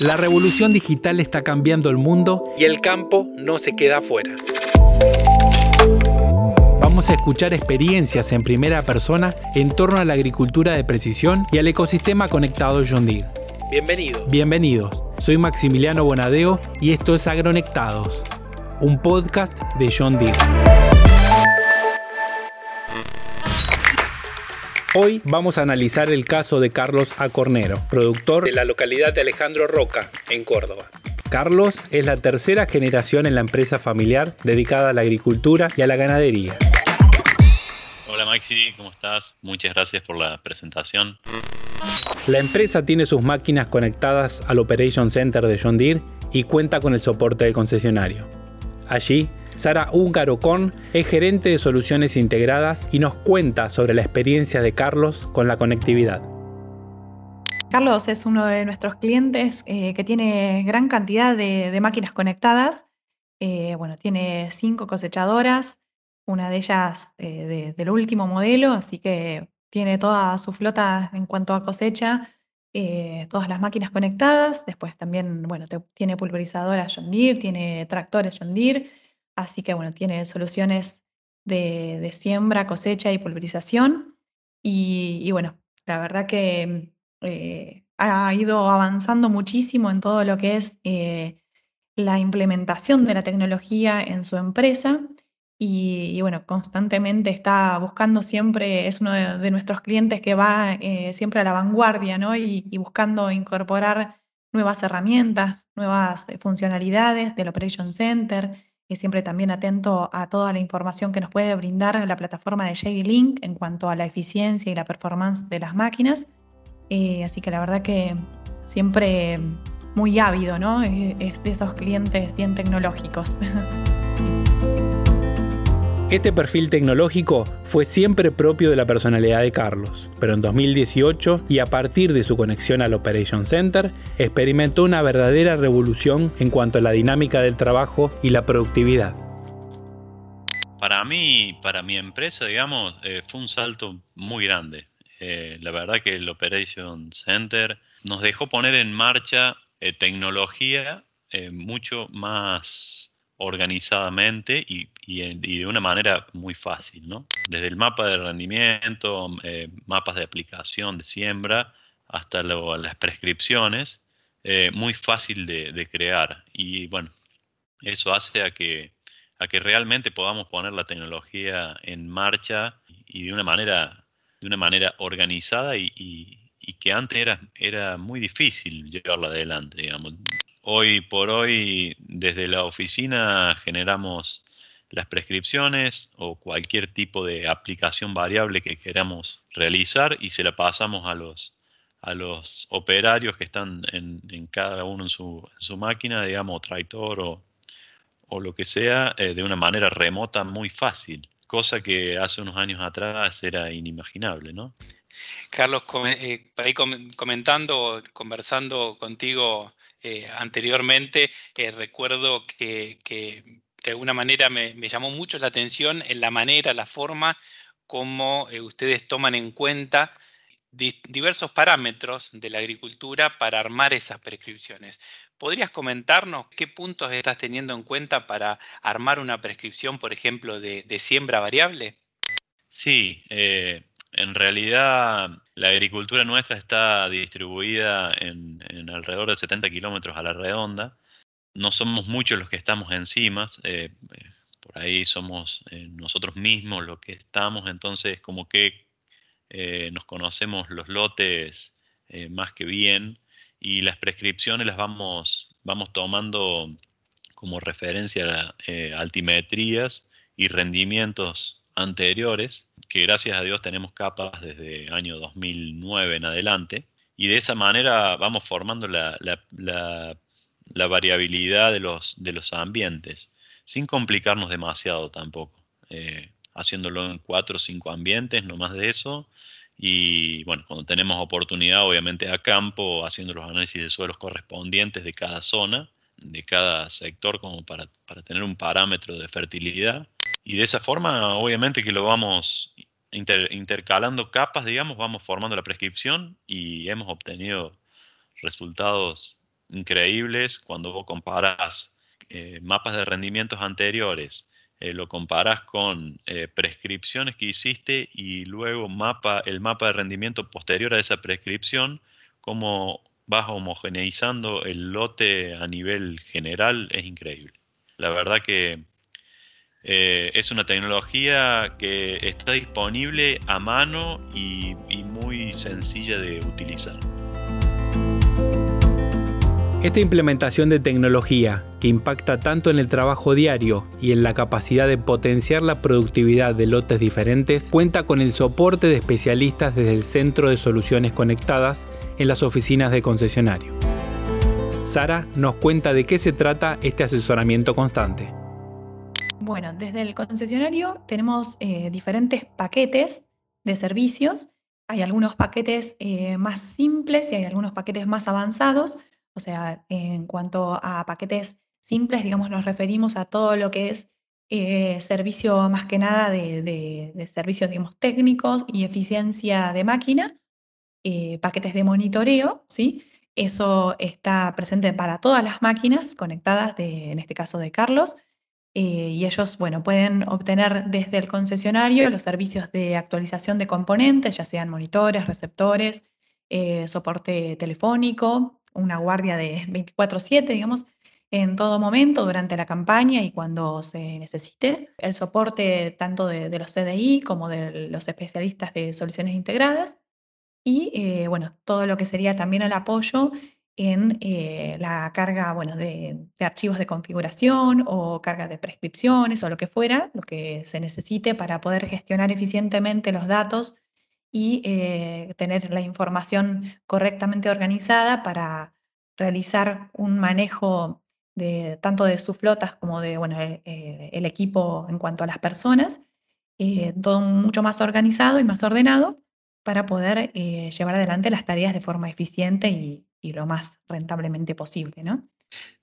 La revolución digital está cambiando el mundo y el campo no se queda afuera. Vamos a escuchar experiencias en primera persona en torno a la agricultura de precisión y al ecosistema conectado John Deere. Bienvenidos. Bienvenidos. Soy Maximiliano Bonadeo y esto es Agronectados, un podcast de John Deere. Hoy vamos a analizar el caso de Carlos Acornero, productor de la localidad de Alejandro Roca, en Córdoba. Carlos es la tercera generación en la empresa familiar dedicada a la agricultura y a la ganadería. Hola Maxi, ¿cómo estás? Muchas gracias por la presentación. La empresa tiene sus máquinas conectadas al Operation Center de John Deere y cuenta con el soporte del concesionario. Allí Sara Con es gerente de soluciones integradas y nos cuenta sobre la experiencia de Carlos con la conectividad. Carlos es uno de nuestros clientes eh, que tiene gran cantidad de, máquinas conectadas. Eh, bueno, tiene cinco cosechadoras, una de ellas eh, del último modelo, así que tiene toda su flota en cuanto a cosecha, todas las máquinas conectadas. Después también, bueno, tiene pulverizadoras John Deere, tiene tractores John Deere Así que bueno, tiene soluciones de, siembra, cosecha y pulverización. Y, bueno, la verdad que eh, ha ido avanzando muchísimo en todo lo que es eh, la implementación de la tecnología en su empresa. Y, bueno, constantemente está buscando siempre, es uno de, nuestros clientes que va eh, siempre a la vanguardia, ¿no? Y, y, buscando incorporar nuevas herramientas, nuevas funcionalidades del Operation Center, y siempre también atento a toda la información que nos puede brindar la plataforma de JD-Link en cuanto a la eficiencia y la performance de las máquinas. Eh, así que la verdad que siempre muy ávido, ¿no? Es de esos clientes bien tecnológicos. Este perfil tecnológico fue siempre propio de la personalidad de Carlos, pero en 2018 y a partir de su conexión al Operation Center, experimentó una verdadera revolución en cuanto a la dinámica del trabajo y la productividad. Para mí, para mi empresa, digamos, eh, fue un salto muy grande. Eh, la verdad que el Operation Center nos dejó poner en marcha eh, tecnología mucho más organizadamente y, de una manera muy fácil, ¿no? Desde el mapa de rendimiento, eh, mapas de aplicación de siembra, hasta las prescripciones, eh, muy fácil de, crear. Y bueno, eso hace a que, a que realmente podamos poner la tecnología en marcha y de una manera, de una manera organizada y, y que antes era, era muy difícil llevarla adelante, digamos. Hoy por hoy, desde la oficina generamos las prescripciones o cualquier tipo de aplicación variable que queramos realizar y se la pasamos a los, a los operarios que están en, cada uno en su, máquina, digamos, tractor o, o lo que sea, eh, de una manera remota muy fácil, cosa que hace unos años atrás era inimaginable, ¿no? Carlos, eh, por ahí comentando, conversando contigo eh, anteriormente, eh, recuerdo que, de alguna manera me, llamó mucho la atención en la manera, la forma como eh, ustedes toman en cuenta diversos parámetros de la agricultura para armar esas prescripciones. ¿Podrías comentarnos qué puntos estás teniendo en cuenta para armar una prescripción, por ejemplo, de, siembra variable? Sí, en realidad, la agricultura nuestra está distribuida en, alrededor de 70 kilómetros a la redonda. No somos muchos los que estamos encima, eh, eh, por ahí somos eh, nosotros mismos los que estamos, entonces como que nos conocemos los lotes más que bien y las prescripciones las vamos, vamos tomando como referencia altimetrías y rendimientos anteriores, que gracias a Dios tenemos capas desde año 2009 en adelante, y de esa manera vamos formando la, variabilidad de los, de los ambientes, sin complicarnos demasiado tampoco, eh, haciéndolo en cuatro o cinco ambientes, no más de eso, y bueno, cuando tenemos oportunidad, obviamente a campo, haciendo los análisis de suelos correspondientes de cada zona, de cada sector, como para, para tener un parámetro de fertilidad y de esa forma, obviamente que lo vamos intercalando capas, digamos, vamos formando la prescripción y hemos obtenido resultados increíbles cuando vos comparas eh, mapas de rendimientos anteriores, eh, lo comparas con prescripciones que hiciste y luego mapa, el mapa de rendimiento posterior a esa prescripción, cómo vas homogeneizando el lote a nivel general, es increíble. La verdad que es una tecnología que está disponible a mano y muy sencilla de utilizar. Esta implementación de tecnología, que impacta tanto en el trabajo diario y en la capacidad de potenciar la productividad de lotes diferentes, cuenta con el soporte de especialistas desde el Centro de Soluciones Conectadas en las oficinas de concesionario. Sara nos cuenta de qué se trata este asesoramiento constante. Bueno, desde el concesionario tenemos eh, diferentes paquetes de servicios. Hay algunos paquetes eh, más simples y hay algunos paquetes más avanzados o sea, en cuanto a paquetes simples, digamos, nos referimos a todo lo que es eh, servicio más que nada de, servicios, digamos, técnicos y eficiencia de máquina, paquetes de monitoreo, ¿sí? Eso está presente para todas las máquinas conectadas, de, en este caso de Carlos, eh, y ellos, bueno, pueden obtener desde el concesionario los servicios de actualización de componentes, ya sean monitores, receptores, soporte telefónico, una guardia de 24/7, digamos, en todo momento durante la campaña y cuando se necesite. El soporte tanto de, los CDI como de los especialistas de soluciones integradas y, eh, bueno, todo lo que sería también el apoyo en eh, la carga bueno, de, archivos de configuración o carga de prescripciones o lo que fuera, lo que se necesite para poder gestionar eficientemente los datos y eh, tener la información correctamente organizada para realizar un manejo de, tanto de sus flotas como de bueno, eh, eh, el equipo en cuanto a las personas, todo mucho más organizado y más ordenado para poder llevar adelante las tareas de forma eficiente y, lo más rentablemente posible. ¿no?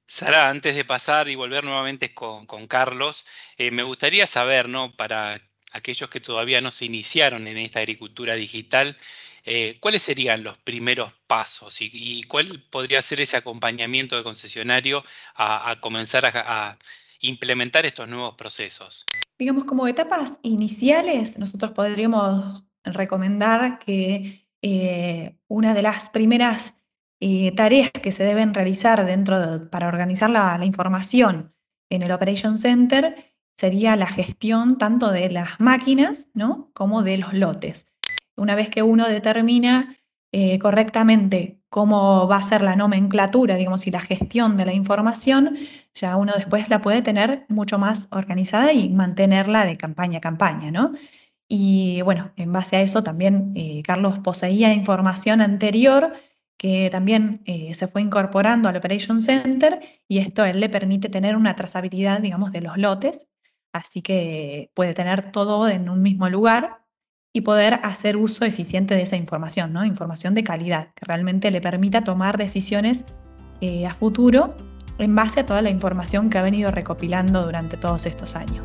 Sara, antes de pasar y volver nuevamente con, con Carlos, me gustaría saber, ¿no? Para aquellos que todavía no se iniciaron en esta agricultura digital, eh, ¿cuáles serían los primeros pasos y, cuál podría ser ese acompañamiento de concesionario a, comenzar a, implementar estos nuevos procesos? Digamos, como etapas iniciales, nosotros podríamos recomendar que eh, una de las primeras eh, tareas que se deben realizar dentro para organizar la, la información en el Operation Center sería la gestión tanto de las máquinas ¿no? como de los lotes. Una vez que uno determina eh, correctamente cómo va a ser la nomenclatura, digamos, y la gestión de la información, ya uno después la puede tener mucho más organizada y mantenerla de campaña a campaña, ¿no? Y bueno, en base a eso también eh, Carlos poseía información anterior que también eh, se fue incorporando al Operation Center y esto él le permite tener una trazabilidad, digamos, de los lotes Así que puede tener todo en un mismo lugar y poder hacer uso eficiente de esa información, ¿no? Información de calidad, que realmente le permita tomar decisiones eh, a futuro en base a toda la información que ha venido recopilando durante todos estos años.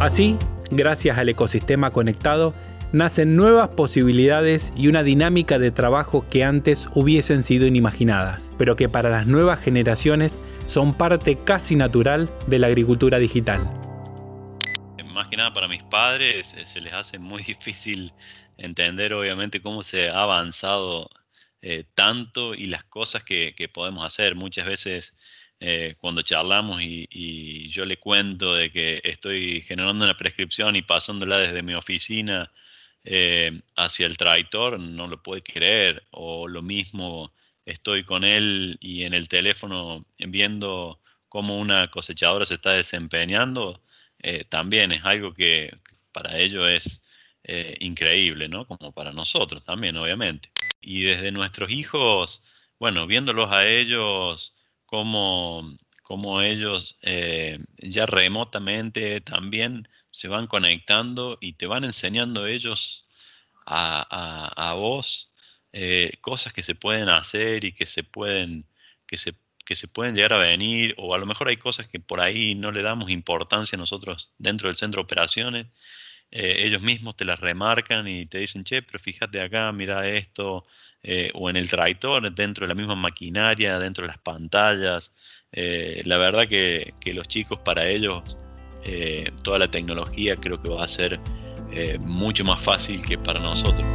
Así, gracias al ecosistema conectado, nacen nuevas posibilidades y una dinámica de trabajo que antes hubiesen sido inimaginadas, pero que para las nuevas generaciones son parte casi natural de la agricultura digital. Más que nada para mis padres eh, se les hace muy difícil entender obviamente cómo se ha avanzado eh, tanto y las cosas que, podemos hacer. Muchas veces eh, cuando charlamos y, yo le cuento de que estoy generando una prescripción y pasándola desde mi oficina hacia el tractor, no lo puede creer. O lo mismo estoy con él y en el teléfono viendo cómo una cosechadora se está desempeñando, eh, también es algo que para ellos es eh, increíble, ¿no? Como para nosotros también, obviamente. Y desde nuestros hijos, bueno, viéndolos a ellos como, como ellos eh, ya remotamente también se van conectando y te van enseñando ellos a, a, a vos eh, cosas que se pueden hacer y que se pueden, que se, que se pueden llegar a venir, o a lo mejor hay cosas que por ahí no le damos importancia nosotros dentro del centro de operaciones, eh, ellos mismos te las remarcan y te dicen, che, pero fíjate acá, mira esto, eh, o en el tractor, dentro de la misma maquinaria, dentro de las pantallas. Eh, la verdad que, los chicos, para ellos, toda la tecnología creo que va a ser mucho más fácil que para nosotros.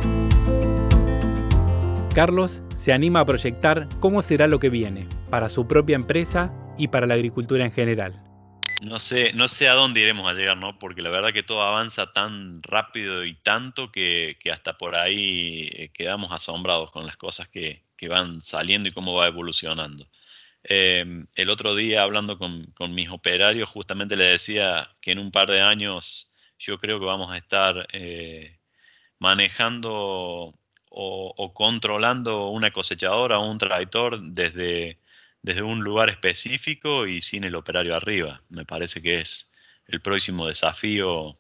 Carlos se anima a proyectar cómo será lo que viene para su propia empresa y para la agricultura en general. No sé, no sé a dónde iremos a llegar, ¿no? Porque la verdad que todo avanza tan rápido y tanto que, hasta por ahí eh, quedamos asombrados con las cosas que, van saliendo y cómo va evolucionando. Em, el otro día hablando con, mis operarios, justamente le decía que en un par de años yo creo que vamos a estar eh, manejando o, controlando una cosechadora o un tractor desde, desde un lugar específico y sin el operario arriba. Me parece que es el próximo desafío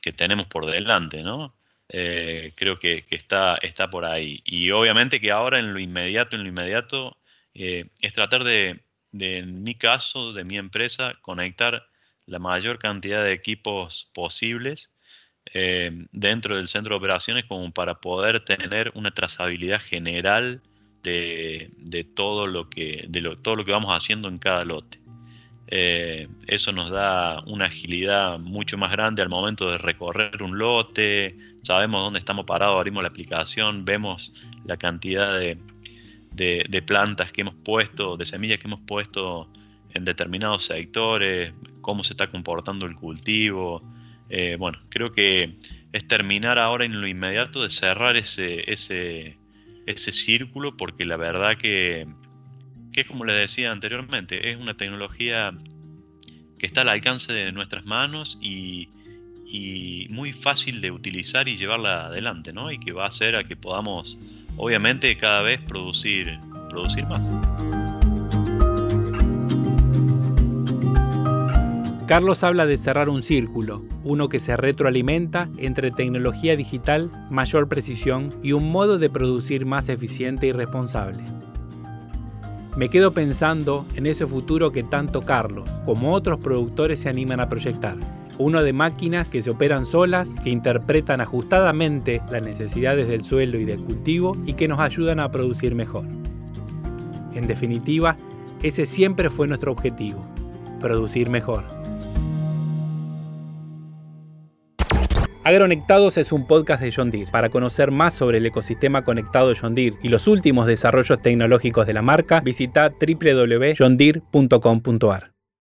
que tenemos por delante, ¿no? Eh, creo que, está, está por ahí. Y obviamente que ahora en lo inmediato, en lo inmediato, eh, es tratar de, en mi caso, de mi empresa, conectar la mayor cantidad de equipos posibles eh, dentro del centro de operaciones como para poder tener una trazabilidad general de, todo, lo que, de todo lo que vamos haciendo en cada lote. Eh, eso nos da una agilidad mucho más grande al momento de recorrer un lote, sabemos dónde estamos parados, abrimos la aplicación, vemos la cantidad de, de plantas que hemos puesto, de semillas que hemos puesto en determinados sectores, cómo se está comportando el cultivo, eh, bueno, creo que es terminar ahora en lo inmediato de cerrar ese, ese, ese círculo porque la verdad que, que es como les decía anteriormente, es una tecnología que está al alcance de nuestras manos y, y muy fácil de utilizar y llevarla adelante, ¿no? Y que va a hacer a que podamos, obviamente, cada vez producir, producir más. Carlos habla de cerrar un círculo, uno que se retroalimenta entre tecnología digital, mayor precisión y un modo de producir más eficiente y responsable. Me quedo pensando en ese futuro que tanto Carlos como otros productores se animan a proyectar. Uno de máquinas que se operan solas, que interpretan ajustadamente las necesidades del suelo y del cultivo y que nos ayudan a producir mejor. En definitiva, ese siempre fue nuestro objetivo, producir mejor. Agronectados es un podcast de John Deere. Para conocer más sobre el ecosistema conectado de John Deere y los últimos desarrollos tecnológicos de la marca, visita www.johndeere.com.ar.